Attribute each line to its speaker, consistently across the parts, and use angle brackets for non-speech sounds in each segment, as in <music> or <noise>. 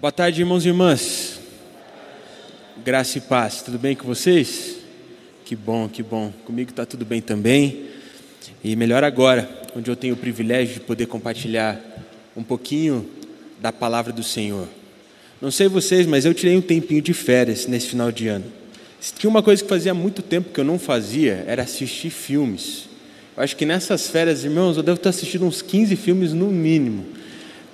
Speaker 1: Boa tarde, irmãos e irmãs. Graça e paz, tudo bem com vocês? Que bom, que bom. Comigo está tudo bem também. E melhor agora, onde eu tenho o privilégio de poder compartilhar um pouquinho da palavra do Senhor. Não sei vocês, mas eu tirei um tempinho de férias nesse final de ano. Se tinha uma coisa que fazia muito tempo que eu não fazia, era assistir filmes. Eu acho que nessas férias, irmãos, eu devo estar assistindo uns 15 filmes no mínimo.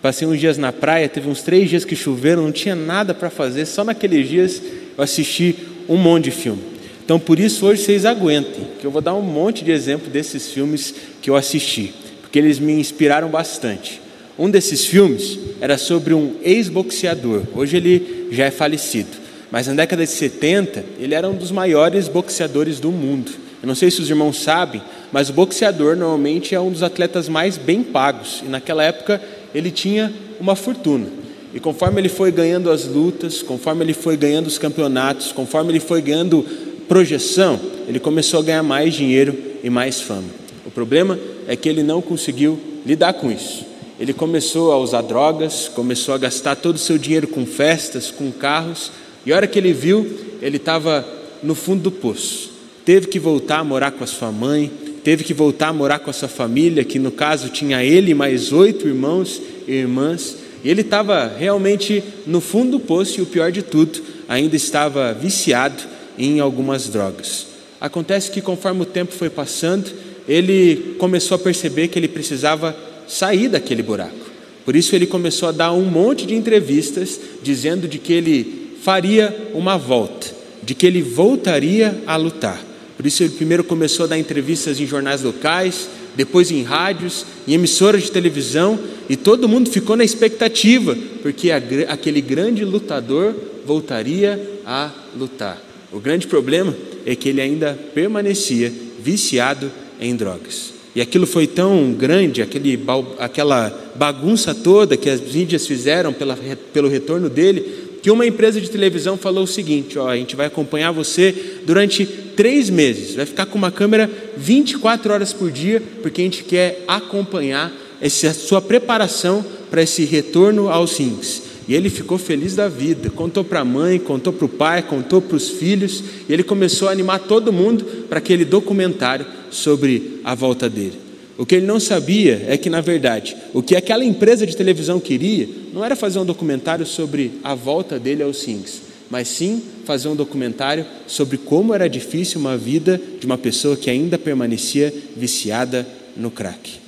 Speaker 1: Passei uns dias na praia, teve uns três dias que choveram, não tinha nada para fazer, só naqueles dias eu assisti um monte de filme. Então por isso hoje vocês aguentem, que eu vou dar um monte de exemplo desses filmes que eu assisti, porque eles me inspiraram bastante. Um desses filmes era sobre um ex-boxeador, hoje ele já é falecido, mas na década de 70 ele era um dos maiores boxeadores do mundo. Eu não sei se os irmãos sabem, mas o boxeador normalmente é um dos atletas mais bem pagos, e naquela época ele tinha uma fortuna. E conforme ele foi ganhando as lutas, conforme ele foi ganhando os campeonatos, conforme ele foi ganhando projeção, ele começou a ganhar mais dinheiro e mais fama. O problema é que ele não conseguiu lidar com isso. Ele começou a usar drogas, começou a gastar todo o seu dinheiro com festas, com carros, e a hora que ele viu, ele estava no fundo do poço. Teve que voltar a morar com a sua mãe, teve que voltar a morar com a sua família, que no caso tinha ele mais oito irmãos e irmãs, e ele estava realmente no fundo do poço e o pior de tudo, ainda estava viciado em algumas drogas. Acontece que conforme o tempo foi passando, ele começou a perceber que ele precisava sair daquele buraco. Por isso ele começou a dar um monte de entrevistas dizendo de que ele faria uma volta, de que ele voltaria a lutar. Por isso ele primeiro começou a dar entrevistas em jornais locais, depois em rádios, em emissoras de televisão, e todo mundo ficou na expectativa, porque aquele grande lutador voltaria a lutar. O grande problema é que ele ainda permanecia viciado em drogas. E aquilo foi tão grande, aquele, aquela bagunça toda que as mídias fizeram pela, pelo retorno dele, que uma empresa de televisão falou o seguinte: ó, a gente vai acompanhar você durante três meses, vai ficar com uma câmera 24 horas por dia, porque a gente quer acompanhar essa sua preparação para esse retorno aos rings. E ele ficou feliz da vida, contou para a mãe, contou para o pai, contou para os filhos, e ele começou a animar todo mundo para aquele documentário sobre a volta dele. O que ele não sabia é que, na verdade, o que aquela empresa de televisão queria não era fazer um documentário sobre a volta dele aos rings, mas sim fazer um documentário sobre como era difícil uma vida de uma pessoa que ainda permanecia viciada no crack.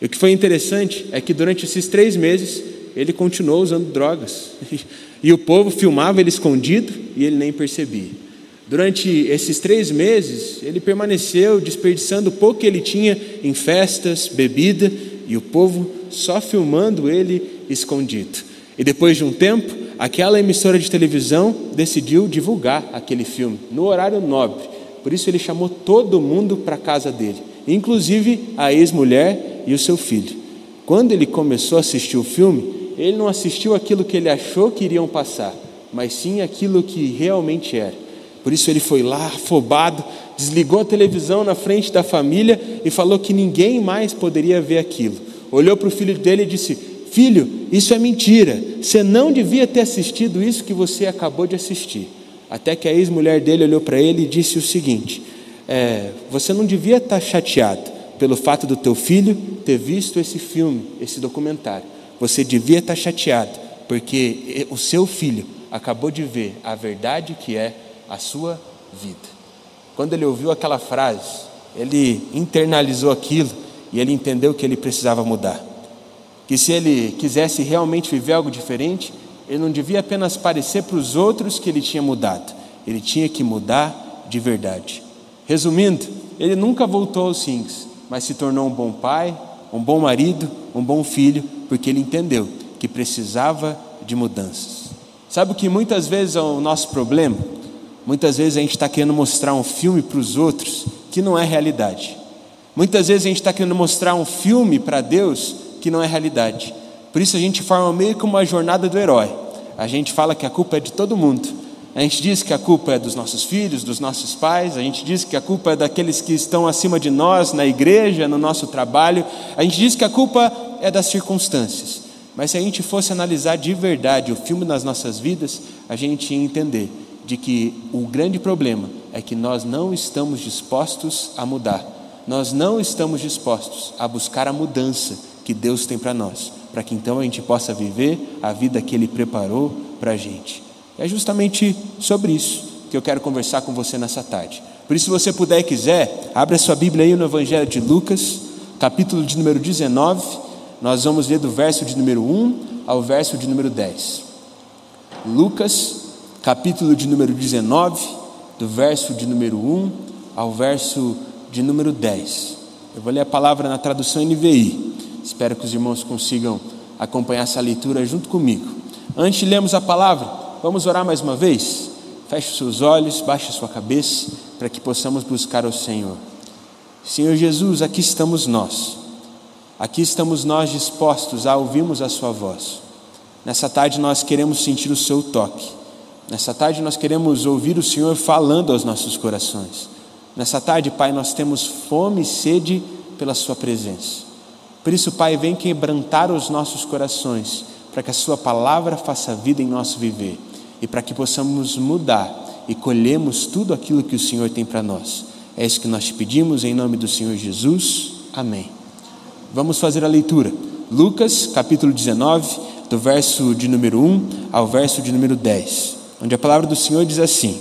Speaker 1: E o que foi interessante é que durante esses três meses ele continuou usando drogas. <laughs> E o povo filmava ele escondido e ele nem percebia. Durante esses três meses, ele permaneceu desperdiçando o pouco que ele tinha em festas, bebida, e o povo só filmando ele escondido. E depois de um tempo, aquela emissora de televisão decidiu divulgar aquele filme no horário nobre. Por isso ele chamou todo mundo para a casa dele, inclusive a ex-mulher e o seu filho. Quando ele começou a assistir o filme, ele não assistiu aquilo que ele achou que iriam passar, mas sim aquilo que realmente era. Por isso ele foi lá, afobado, desligou a televisão na frente da família e falou que ninguém mais poderia ver aquilo. Olhou para o filho dele e disse: Filho, isso é mentira. Você não devia ter assistido isso que você acabou de assistir. Até que a ex-mulher dele olhou para ele e disse o seguinte: é, Você não devia estar chateado pelo fato do teu filho ter visto esse filme, esse documentário. Você devia estar chateado porque o seu filho acabou de ver a verdade que é a sua vida. Quando ele ouviu aquela frase, ele internalizou aquilo e ele entendeu que ele precisava mudar. Que se ele quisesse realmente viver algo diferente, ele não devia apenas parecer para os outros que ele tinha mudado, ele tinha que mudar de verdade. Resumindo, ele nunca voltou aos rings, mas se tornou um bom pai, um bom marido, um bom filho, porque ele entendeu que precisava de mudanças. Sabe o que muitas vezes é o nosso problema? Muitas vezes a gente está querendo mostrar um filme para os outros que não é realidade. Muitas vezes a gente está querendo mostrar um filme para Deus que não é realidade. Por isso a gente forma meio que uma jornada do herói. A gente fala que a culpa é de todo mundo. A gente diz que a culpa é dos nossos filhos, dos nossos pais, a gente diz que a culpa é daqueles que estão acima de nós, na igreja, no nosso trabalho, a gente diz que a culpa é das circunstâncias. Mas se a gente fosse analisar de verdade o filme nas nossas vidas, a gente ia entender de que o grande problema é que nós não estamos dispostos a mudar. Nós não estamos dispostos a buscar a mudança que Deus tem para nós, para que então a gente possa viver a vida que Ele preparou para a gente. É justamente sobre isso que eu quero conversar com você nessa tarde. Por isso, se você puder e quiser, abra sua Bíblia aí no Evangelho de Lucas, capítulo de número 19. Nós vamos ler do verso de número 1 ao verso de número 10. Lucas, capítulo de número 19, do verso de número 1 ao verso de número 10. Eu vou ler a palavra na tradução NVI. Espero que os irmãos consigam acompanhar essa leitura junto comigo. Antes de lermos a palavra, vamos orar mais uma vez? Feche os seus olhos, baixe a sua cabeça, para que possamos buscar o Senhor. Senhor Jesus, aqui estamos nós. Aqui estamos nós dispostos a ouvirmos a Sua voz. Nessa tarde nós queremos sentir o Seu toque. Nessa tarde nós queremos ouvir o Senhor falando aos nossos corações. Nessa tarde, Pai, nós temos fome e sede pela Sua presença. Por isso, Pai, vem quebrantar os nossos corações, para que a Sua palavra faça vida em nosso viver e para que possamos mudar e colhemos tudo aquilo que o Senhor tem para nós. É isso que nós te pedimos em nome do Senhor Jesus. Amém. Vamos fazer a leitura. Lucas, capítulo 19, do verso de número 1 ao verso de número 10, onde a palavra do Senhor diz assim: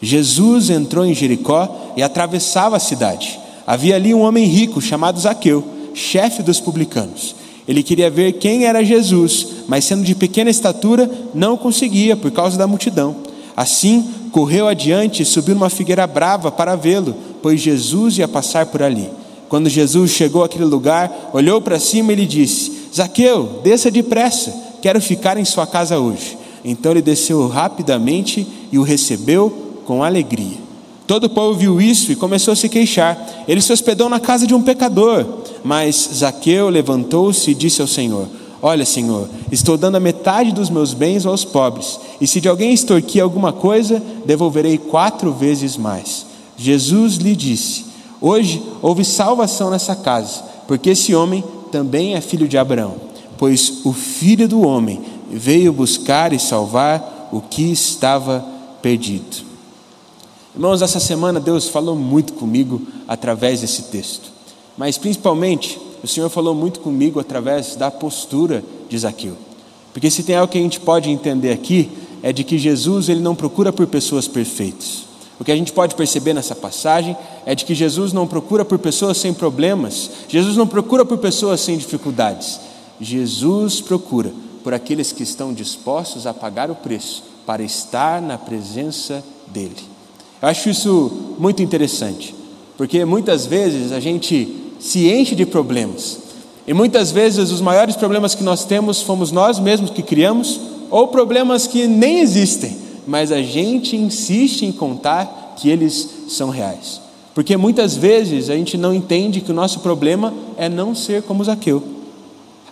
Speaker 1: Jesus entrou em Jericó e atravessava a cidade. Havia ali um homem rico chamado Zaqueu, chefe dos publicanos. Ele queria ver quem era Jesus, mas sendo de pequena estatura, não conseguia por causa da multidão. Assim, correu adiante e subiu numa figueira brava para vê-lo, pois Jesus ia passar por ali. Quando Jesus chegou àquele lugar, olhou para cima e lhe disse: Zaqueu, desça depressa, quero ficar em sua casa hoje. Então ele desceu rapidamente e o recebeu com alegria. Todo o povo viu isso e começou a se queixar. Ele se hospedou na casa de um pecador. Mas Zaqueu levantou-se e disse ao Senhor: Olha, Senhor, estou dando a metade dos meus bens aos pobres, e se de alguém extorquir alguma coisa, devolverei quatro vezes mais. Jesus lhe disse: Hoje houve salvação nessa casa, porque esse homem também é filho de Abraão, pois o filho do homem veio buscar e salvar o que estava perdido. Irmãos, essa semana Deus falou muito comigo através desse texto. Mas principalmente, o Senhor falou muito comigo através da postura de Zaqueu. Porque se tem algo que a gente pode entender aqui, é de que Jesus ele não procura por pessoas perfeitas. O que a gente pode perceber nessa passagem é de que Jesus não procura por pessoas sem problemas, Jesus não procura por pessoas sem dificuldades. Jesus procura por aqueles que estão dispostos a pagar o preço para estar na presença dele. Eu acho isso muito interessante, porque muitas vezes a gente se enche de problemas. E muitas vezes os maiores problemas que nós temos fomos nós mesmos que criamos, ou problemas que nem existem, mas a gente insiste em contar que eles são reais. Porque muitas vezes a gente não entende que o nosso problema é não ser como Zaqueu.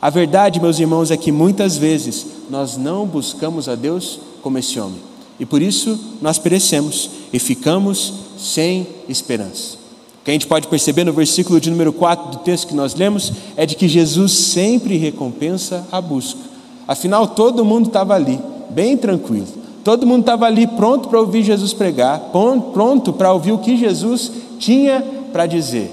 Speaker 1: A verdade, meus irmãos, é que muitas vezes nós não buscamos a Deus como esse homem. E por isso nós perecemos e ficamos sem esperança. O que a gente pode perceber no versículo de número 4 do texto que nós lemos é de que Jesus sempre recompensa a busca. Afinal, todo mundo estava ali, bem tranquilo. Todo mundo estava ali pronto para ouvir Jesus pregar, pronto para ouvir o que Jesus tinha para dizer.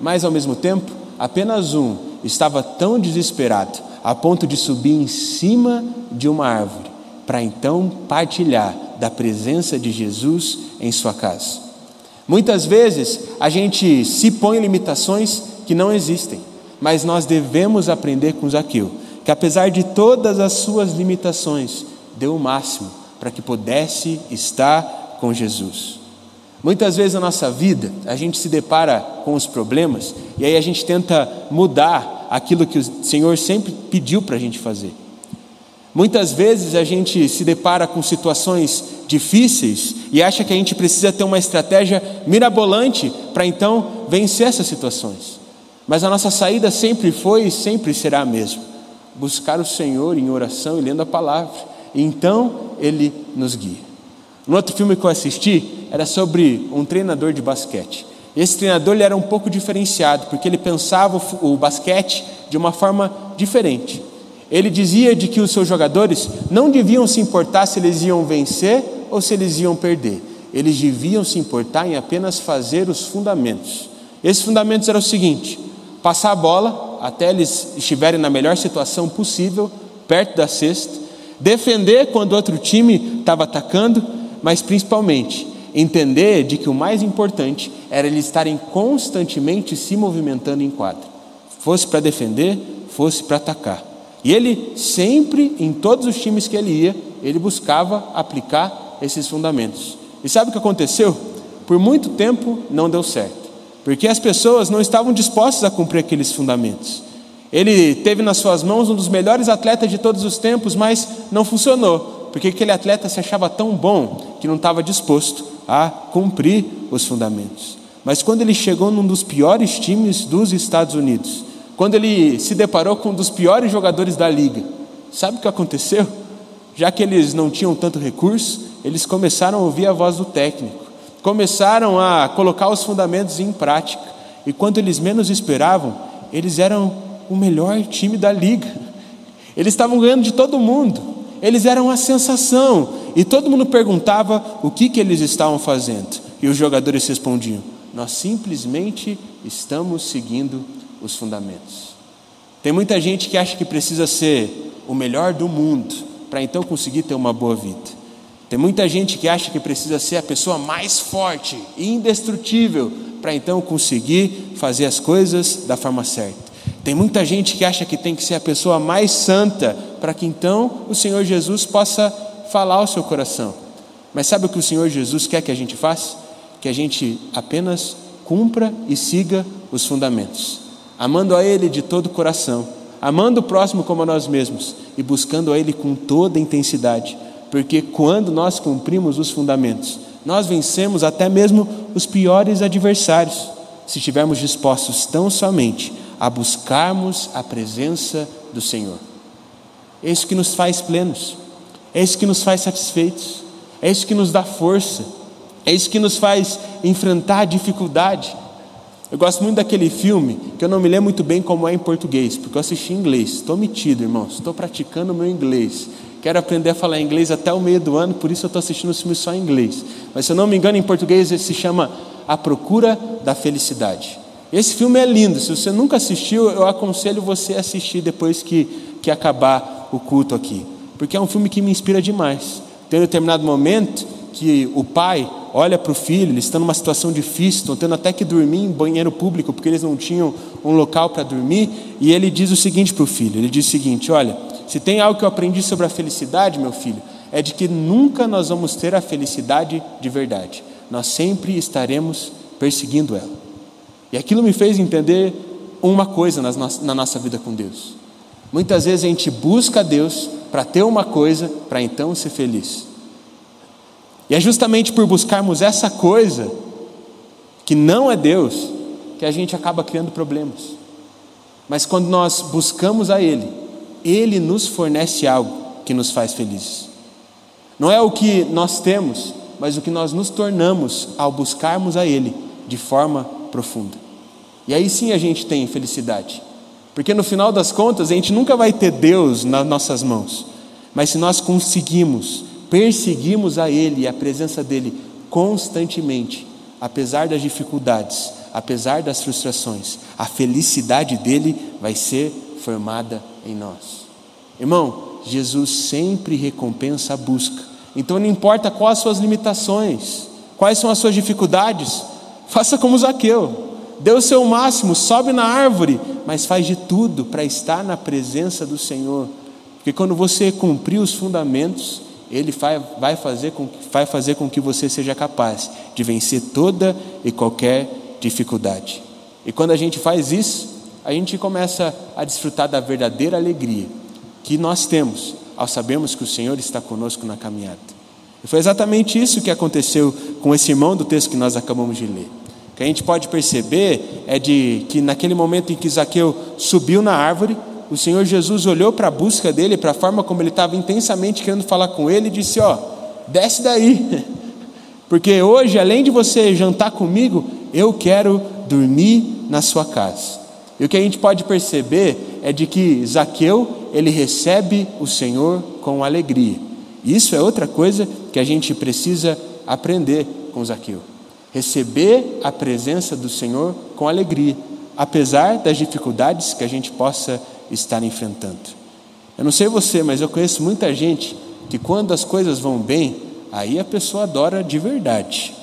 Speaker 1: Mas ao mesmo tempo, apenas um estava tão desesperado a ponto de subir em cima de uma árvore para então partilhar da presença de Jesus em sua casa. Muitas vezes a gente se põe limitações que não existem, mas nós devemos aprender com Zaqueu, que apesar de todas as suas limitações, deu o máximo para que pudesse estar com Jesus. Muitas vezes na nossa vida a gente se depara com os problemas e aí a gente tenta mudar aquilo que o Senhor sempre pediu para a gente fazer. Muitas vezes a gente se depara com situações difíceis e acha que a gente precisa ter uma estratégia mirabolante para então vencer essas situações. Mas a nossa saída sempre foi e sempre será a mesma: buscar o Senhor em oração e lendo a palavra. E então Ele nos guia. No outro filme que eu assisti era sobre um treinador de basquete. Esse treinador ele era um pouco diferenciado porque ele pensava o basquete de uma forma diferente. Ele dizia de que os seus jogadores não deviam se importar se eles iam vencer ou se eles iam perder. Eles deviam se importar em apenas fazer os fundamentos. Esses fundamentos eram o seguinte: passar a bola até eles estiverem na melhor situação possível, perto da cesta, defender quando outro time estava atacando, mas principalmente entender de que o mais importante era eles estarem constantemente se movimentando em quadra, fosse para defender, fosse para atacar. E ele sempre, em todos os times que ele ia, ele buscava aplicar esses fundamentos. E sabe o que aconteceu? Por muito tempo não deu certo, porque as pessoas não estavam dispostas a cumprir aqueles fundamentos. Ele teve nas suas mãos um dos melhores atletas de todos os tempos, mas não funcionou, porque aquele atleta se achava tão bom que não estava disposto a cumprir os fundamentos. Mas quando ele chegou num dos piores times dos Estados Unidos, quando ele se deparou com um dos piores jogadores da liga, sabe o que aconteceu? Já que eles não tinham tanto recurso, eles começaram a ouvir a voz do técnico, começaram a colocar os fundamentos em prática, e quando eles menos esperavam, eles eram o melhor time da liga. Eles estavam ganhando de todo mundo. Eles eram a sensação. E todo mundo perguntava o que, que eles estavam fazendo. E os jogadores respondiam: Nós simplesmente estamos seguindo os fundamentos. Tem muita gente que acha que precisa ser o melhor do mundo para então conseguir ter uma boa vida. Tem muita gente que acha que precisa ser a pessoa mais forte e indestrutível para então conseguir fazer as coisas da forma certa. Tem muita gente que acha que tem que ser a pessoa mais santa para que então o Senhor Jesus possa falar ao seu coração. Mas sabe o que o Senhor Jesus quer que a gente faça? Que a gente apenas cumpra e siga os fundamentos, amando a Ele de todo o coração, amando o próximo como a nós mesmos e buscando a Ele com toda a intensidade, porque quando nós cumprimos os fundamentos, nós vencemos até mesmo os piores adversários, se estivermos dispostos tão somente a buscarmos a presença do Senhor. É isso que nos faz plenos, é isso que nos faz satisfeitos, é isso que nos dá força, é isso que nos faz enfrentar a dificuldade. Eu gosto muito daquele filme, que eu não me lembro muito bem como é em português, porque eu assisti em inglês. Estou metido, irmãos, estou praticando o meu inglês. Quero aprender a falar inglês até o meio do ano, por isso eu estou assistindo os filmes só em inglês. Mas se eu não me engano, em português ele se chama A Procura da Felicidade. Esse filme é lindo, se você nunca assistiu, eu aconselho você a assistir depois que, que acabar o culto aqui, porque é um filme que me inspira demais. Tem um determinado momento que o pai olha para o filho, eles estão numa situação difícil, estão tendo até que dormir em banheiro público, porque eles não tinham um local para dormir, e ele diz o seguinte para o filho: ele diz o seguinte, olha, se tem algo que eu aprendi sobre a felicidade, meu filho, é de que nunca nós vamos ter a felicidade de verdade, nós sempre estaremos perseguindo ela. E aquilo me fez entender uma coisa na nossa vida com Deus. Muitas vezes a gente busca Deus para ter uma coisa, para então ser feliz. E é justamente por buscarmos essa coisa, que não é Deus, que a gente acaba criando problemas. Mas quando nós buscamos a Ele, Ele nos fornece algo que nos faz felizes. Não é o que nós temos, mas o que nós nos tornamos ao buscarmos a Ele de forma profunda. E aí sim a gente tem felicidade. Porque no final das contas, a gente nunca vai ter Deus nas nossas mãos. Mas se nós conseguimos, perseguimos a Ele e a presença dEle constantemente, apesar das dificuldades, apesar das frustrações, a felicidade dEle vai ser formada em nós. Irmão, Jesus sempre recompensa a busca. Então não importa quais as suas limitações, quais são as suas dificuldades, Faça como Zaqueu, dê o seu máximo, sobe na árvore, mas faz de tudo para estar na presença do Senhor. Porque quando você cumprir os fundamentos, Ele vai fazer, com, vai fazer com que você seja capaz de vencer toda e qualquer dificuldade. E quando a gente faz isso, a gente começa a desfrutar da verdadeira alegria que nós temos ao sabermos que o Senhor está conosco na caminhada. E foi exatamente isso que aconteceu com esse irmão do texto que nós acabamos de ler. Que a gente pode perceber é de que naquele momento em que Zaqueu subiu na árvore, o Senhor Jesus olhou para a busca dele, para a forma como ele estava intensamente querendo falar com ele, e disse: Ó, desce daí, <laughs> porque hoje, além de você jantar comigo, eu quero dormir na sua casa. E o que a gente pode perceber é de que Zaqueu ele recebe o Senhor com alegria. Isso é outra coisa que a gente precisa aprender com Zaqueu. Receber a presença do Senhor com alegria, apesar das dificuldades que a gente possa estar enfrentando. Eu não sei você, mas eu conheço muita gente que quando as coisas vão bem, aí a pessoa adora de verdade.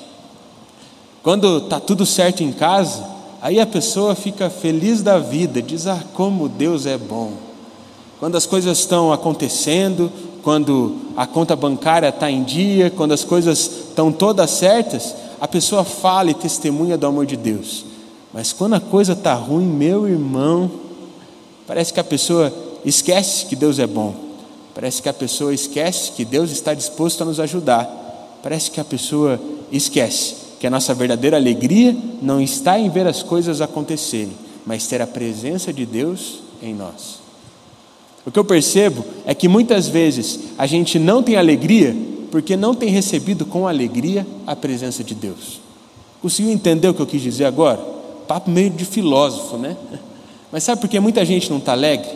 Speaker 1: Quando está tudo certo em casa, aí a pessoa fica feliz da vida, diz: Ah, como Deus é bom. Quando as coisas estão acontecendo, quando a conta bancária está em dia, quando as coisas estão todas certas, a pessoa fala e testemunha do amor de Deus. Mas quando a coisa está ruim, meu irmão, parece que a pessoa esquece que Deus é bom. Parece que a pessoa esquece que Deus está disposto a nos ajudar. Parece que a pessoa esquece que a nossa verdadeira alegria não está em ver as coisas acontecerem, mas ter a presença de Deus em nós. O que eu percebo é que muitas vezes a gente não tem alegria porque não tem recebido com alegria a presença de Deus. Conseguiu entender o que eu quis dizer agora? Papo meio de filósofo, né? <laughs> Mas sabe por que muita gente não está alegre?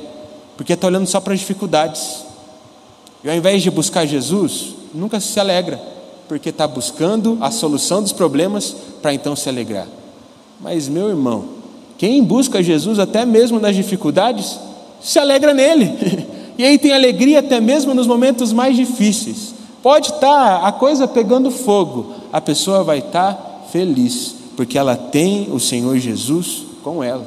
Speaker 1: Porque está olhando só para as dificuldades. E ao invés de buscar Jesus, nunca se alegra, porque está buscando a solução dos problemas para então se alegrar. Mas, meu irmão, quem busca Jesus até mesmo nas dificuldades, se alegra nele. <laughs> E aí tem alegria até mesmo nos momentos mais difíceis. Pode estar tá a coisa pegando fogo, a pessoa vai estar tá feliz, porque ela tem o Senhor Jesus com ela.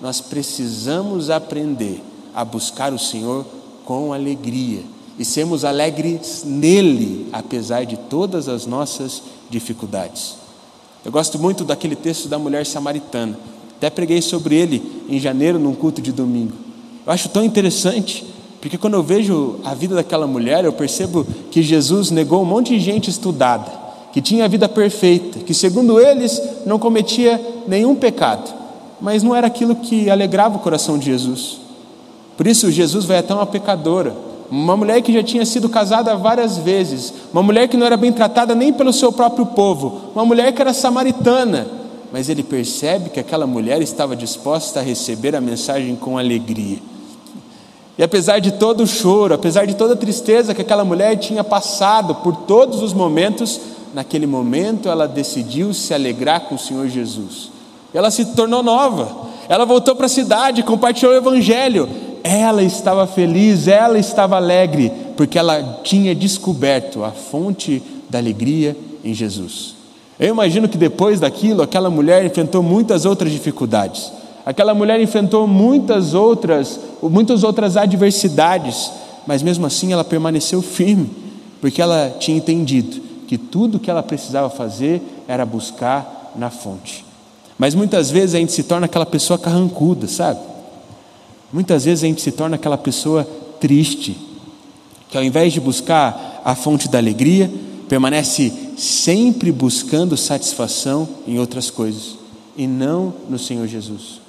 Speaker 1: Nós precisamos aprender a buscar o Senhor com alegria e sermos alegres nele, apesar de todas as nossas dificuldades. Eu gosto muito daquele texto da mulher samaritana. Até preguei sobre ele em janeiro, num culto de domingo. Eu acho tão interessante, porque quando eu vejo a vida daquela mulher, eu percebo que Jesus negou um monte de gente estudada, que tinha a vida perfeita, que segundo eles não cometia nenhum pecado, mas não era aquilo que alegrava o coração de Jesus. Por isso, Jesus vai até uma pecadora, uma mulher que já tinha sido casada várias vezes, uma mulher que não era bem tratada nem pelo seu próprio povo, uma mulher que era samaritana, mas ele percebe que aquela mulher estava disposta a receber a mensagem com alegria. E apesar de todo o choro, apesar de toda a tristeza que aquela mulher tinha passado por todos os momentos, naquele momento ela decidiu se alegrar com o Senhor Jesus. Ela se tornou nova. Ela voltou para a cidade, compartilhou o evangelho. Ela estava feliz, ela estava alegre, porque ela tinha descoberto a fonte da alegria em Jesus. Eu imagino que depois daquilo, aquela mulher enfrentou muitas outras dificuldades. Aquela mulher enfrentou muitas outras, muitas outras adversidades, mas mesmo assim ela permaneceu firme, porque ela tinha entendido que tudo que ela precisava fazer era buscar na fonte. Mas muitas vezes a gente se torna aquela pessoa carrancuda, sabe? Muitas vezes a gente se torna aquela pessoa triste, que ao invés de buscar a fonte da alegria, permanece sempre buscando satisfação em outras coisas e não no Senhor Jesus.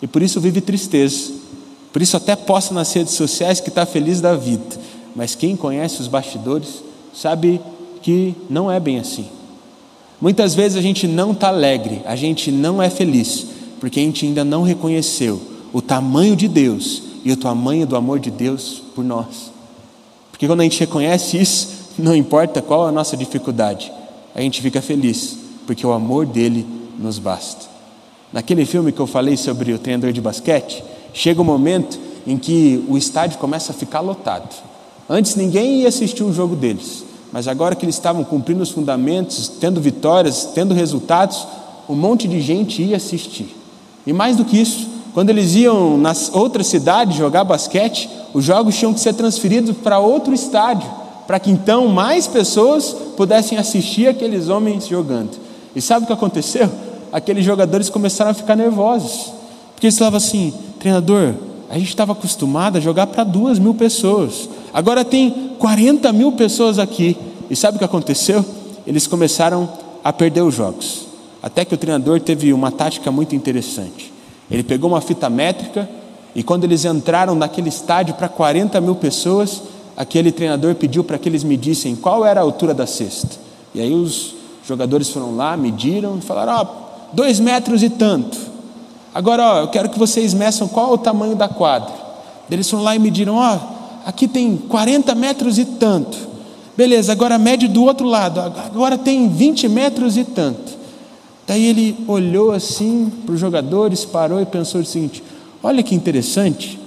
Speaker 1: E por isso vive tristeza. Por isso até posta nas redes sociais que está feliz da vida. Mas quem conhece os bastidores sabe que não é bem assim. Muitas vezes a gente não está alegre, a gente não é feliz, porque a gente ainda não reconheceu o tamanho de Deus e o tamanho do amor de Deus por nós. Porque quando a gente reconhece isso, <laughs> não importa qual a nossa dificuldade, a gente fica feliz, porque o amor dele nos basta. Naquele filme que eu falei sobre o treinador de basquete, chega um momento em que o estádio começa a ficar lotado. Antes ninguém ia assistir o jogo deles, mas agora que eles estavam cumprindo os fundamentos, tendo vitórias, tendo resultados, um monte de gente ia assistir. E mais do que isso, quando eles iam nas outras cidades jogar basquete, os jogos tinham que ser transferidos para outro estádio, para que então mais pessoas pudessem assistir aqueles homens jogando. E sabe o que aconteceu? Aqueles jogadores começaram a ficar nervosos, porque eles falavam assim: treinador, a gente estava acostumado a jogar para duas mil pessoas, agora tem 40 mil pessoas aqui. E sabe o que aconteceu? Eles começaram a perder os jogos. Até que o treinador teve uma tática muito interessante. Ele pegou uma fita métrica e quando eles entraram naquele estádio para 40 mil pessoas, aquele treinador pediu para que eles medissem qual era a altura da cesta. E aí os jogadores foram lá, mediram e falaram: oh, dois metros e tanto. Agora, ó, eu quero que vocês meçam qual é o tamanho da quadra. Eles foram lá e mediram: ó, aqui tem 40 metros e tanto. Beleza, agora mede do outro lado, agora tem 20 metros e tanto. Daí ele olhou assim para os jogadores, parou e pensou o seguinte: olha que interessante,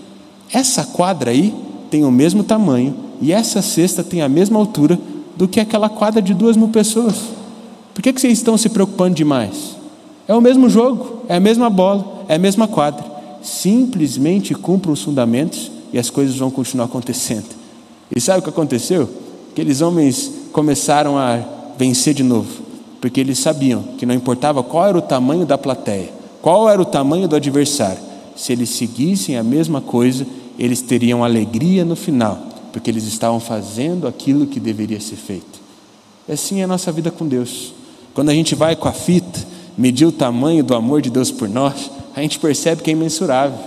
Speaker 1: essa quadra aí tem o mesmo tamanho e essa cesta tem a mesma altura do que aquela quadra de duas mil pessoas. Por que, que vocês estão se preocupando demais? É o mesmo jogo, é a mesma bola, é a mesma quadra. Simplesmente cumpram os fundamentos e as coisas vão continuar acontecendo. E sabe o que aconteceu? Aqueles homens começaram a vencer de novo, porque eles sabiam que não importava qual era o tamanho da plateia, qual era o tamanho do adversário, se eles seguissem a mesma coisa, eles teriam alegria no final, porque eles estavam fazendo aquilo que deveria ser feito. E assim é a nossa vida com Deus. Quando a gente vai com a fita, medir o tamanho do amor de Deus por nós, a gente percebe que é imensurável.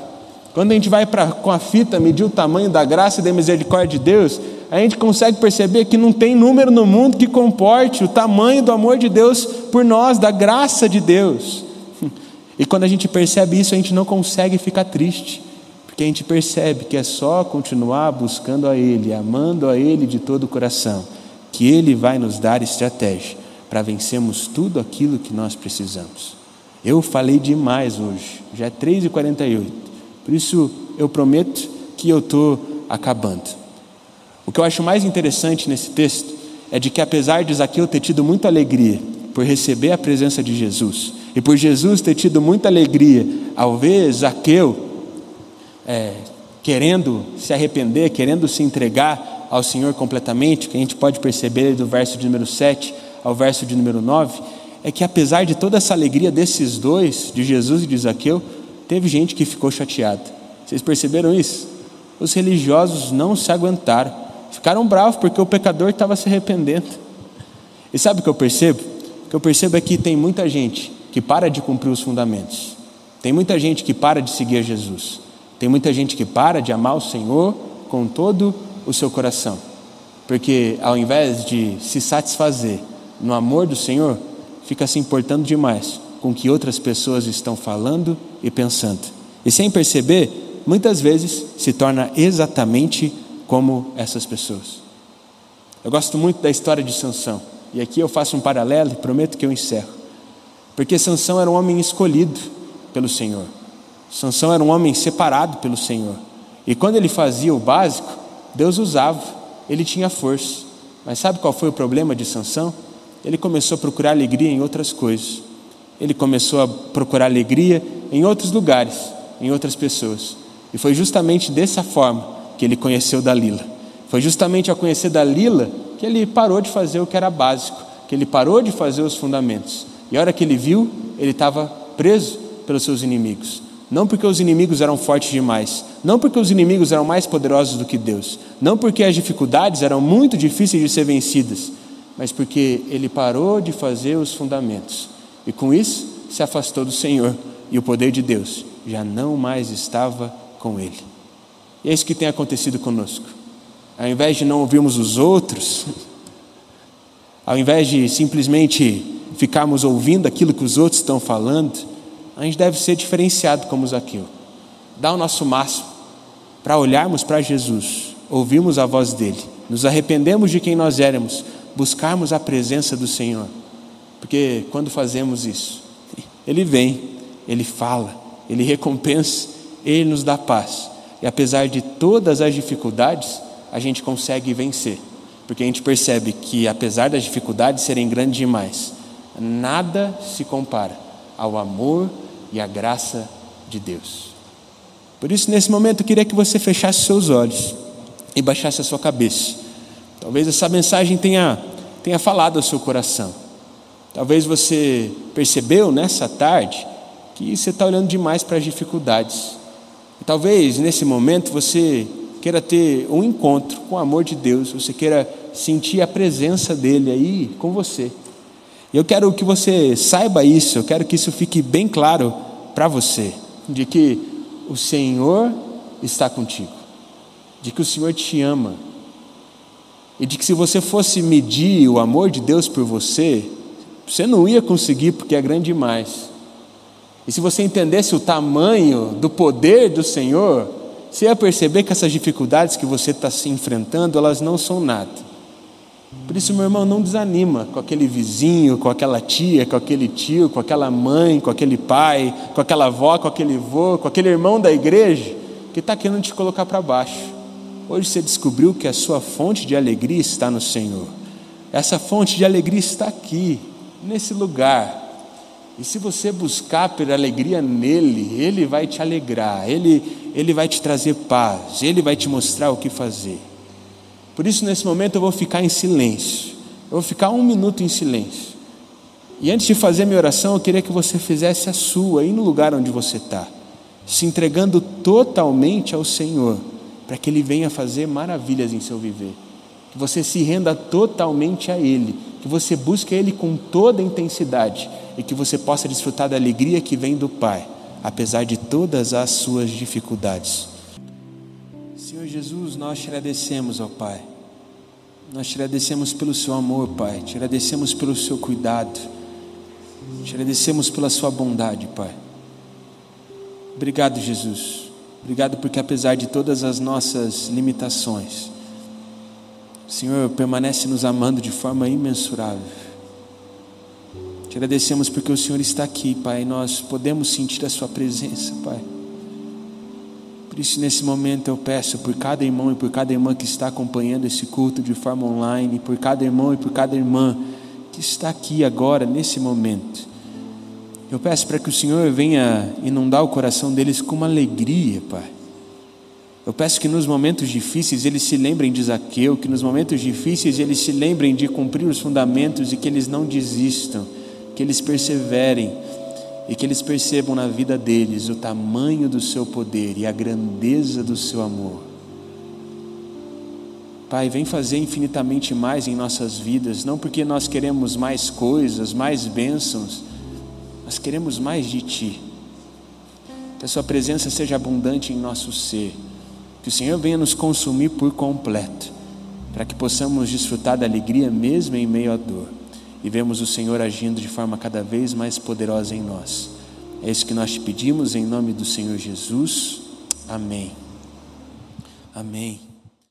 Speaker 1: Quando a gente vai pra, com a fita medir o tamanho da graça e da misericórdia de Deus, a gente consegue perceber que não tem número no mundo que comporte o tamanho do amor de Deus por nós, da graça de Deus. <laughs> E quando a gente percebe isso, a gente não consegue ficar triste, porque a gente percebe que é só continuar buscando a Ele, amando a Ele de todo o coração, que Ele vai nos dar estratégia para vencermos tudo aquilo que nós precisamos. Eu falei demais hoje, já é 3h48, por isso eu prometo que eu estou acabando. O que eu acho mais interessante nesse texto é de que, apesar de Zaqueu ter tido muita alegria por receber a presença de Jesus, e por Jesus ter tido muita alegria ao ver Zaqueu é, querendo se arrepender, querendo se entregar ao Senhor completamente, que a gente pode perceber do verso de número 7 ao verso de número 9, é que apesar de toda essa alegria desses dois, de Jesus e de Zaqueu, teve gente que ficou chateada. Vocês perceberam isso? Os religiosos não se aguentaram, ficaram bravos porque o pecador estava se arrependendo. E sabe o que eu percebo? O que eu percebo é que tem muita gente que para de cumprir os fundamentos, tem muita gente que para de seguir a Jesus, tem muita gente que para de amar o Senhor com todo o seu coração, porque ao invés de se satisfazer no amor do Senhor, fica se importando demais com o que outras pessoas estão falando e pensando. E sem perceber, muitas vezes se torna exatamente como essas pessoas. Eu gosto muito da história de Sansão, e aqui eu faço um paralelo e prometo que eu encerro. Porque Sansão era um homem escolhido pelo Senhor. Sansão era um homem separado pelo Senhor. E quando ele fazia o básico, Deus usava, ele tinha força. Mas sabe qual foi o problema de Sansão? Ele começou a procurar alegria em outras coisas. Ele começou a procurar alegria em outros lugares, em outras pessoas. E foi justamente dessa forma que ele conheceu Dalila. Foi justamente ao conhecer Dalila que ele parou de fazer o que era básico, que ele parou de fazer os fundamentos. E a hora que ele viu, ele estava preso pelos seus inimigos. Não porque os inimigos eram fortes demais, não porque os inimigos eram mais poderosos do que Deus, não porque as dificuldades eram muito difíceis de ser vencidas, mas porque ele parou de fazer os fundamentos e com isso se afastou do Senhor e o poder de Deus já não mais estava com ele. E é isso que tem acontecido conosco. Ao invés de não ouvirmos os outros, <laughs> ao invés de simplesmente ficarmos ouvindo aquilo que os outros estão falando, a gente deve ser diferenciado como Zaqueu. Dar o nosso máximo para olharmos para Jesus, ouvirmos a voz dele, nos arrependemos de quem nós éramos, buscarmos a presença do Senhor. Porque quando fazemos isso, Ele vem, Ele fala, Ele recompensa, Ele nos dá paz. E apesar de todas as dificuldades, a gente consegue vencer. Porque a gente percebe que, apesar das dificuldades serem grandes demais, nada se compara ao amor e à graça de Deus. Por isso, nesse momento, eu queria que você fechasse seus olhos e baixasse a sua cabeça. Talvez essa mensagem tenha, tenha falado ao seu coração. Talvez você percebeu nessa tarde que você está olhando demais para as dificuldades. E talvez nesse momento você queira ter um encontro com o amor de Deus, você queira sentir a presença dele aí com você. Eu quero que você saiba isso, eu quero que isso fique bem claro para você, de que o Senhor está contigo, de que o Senhor te ama, e de que se você fosse medir o amor de Deus por você, você não ia conseguir porque é grande demais. E se você entendesse o tamanho do poder do Senhor, você ia perceber que essas dificuldades que você está se enfrentando, elas não são nada. Por isso, meu irmão, não desanima com aquele vizinho, com aquela tia, com aquele tio, com aquela mãe, com aquele pai, com aquela avó, com aquele avô, com aquele irmão da igreja que está querendo te colocar para baixo. Hoje você descobriu que a sua fonte de alegria está no Senhor. Essa fonte de alegria está aqui, nesse lugar. E se você buscar por alegria nele, ele vai te alegrar, ele, ele vai te trazer paz, ele vai te mostrar o que fazer. Por isso, nesse momento, eu vou ficar em silêncio. Eu vou ficar um minuto em silêncio. E antes de fazer minha oração, eu queria que você fizesse a sua, aí no lugar onde você está, se entregando totalmente ao Senhor, para que Ele venha fazer maravilhas em seu viver. Que você se renda totalmente a Ele, que você busque Ele com toda a intensidade e que você possa desfrutar da alegria que vem do Pai, apesar de todas as suas dificuldades. Senhor Jesus, nós te agradecemos, ó Pai. Nós te agradecemos pelo seu amor, Pai. Te agradecemos pelo seu cuidado. Te agradecemos pela sua bondade, Pai. Obrigado, Jesus. Obrigado porque apesar de todas as nossas limitações, o Senhor permanece nos amando de forma imensurável. Te agradecemos porque o Senhor está aqui, Pai, nós podemos sentir a Sua presença, Pai. Por isso, nesse momento, eu peço por cada irmão e por cada irmã que está acompanhando esse culto de forma online, por cada irmão e por cada irmã que está aqui agora, nesse momento. Eu peço para que o Senhor venha inundar o coração deles com uma alegria, Pai. Eu peço que nos momentos difíceis eles se lembrem de Zaqueu, que nos momentos difíceis eles se lembrem de cumprir os fundamentos e que eles não desistam que eles perseverem e que eles percebam na vida deles o tamanho do seu poder e a grandeza do seu amor. Pai, vem fazer infinitamente mais em nossas vidas, não porque nós queremos mais coisas, mais bênçãos, nós queremos mais de Ti. Que a Sua presença seja abundante em nosso ser, que o Senhor venha nos consumir por completo, para que possamos desfrutar da alegria mesmo em meio à dor e vemos o Senhor agindo de forma cada vez mais poderosa em nós. É isso que nós te pedimos em nome do Senhor Jesus. Amém. Amém.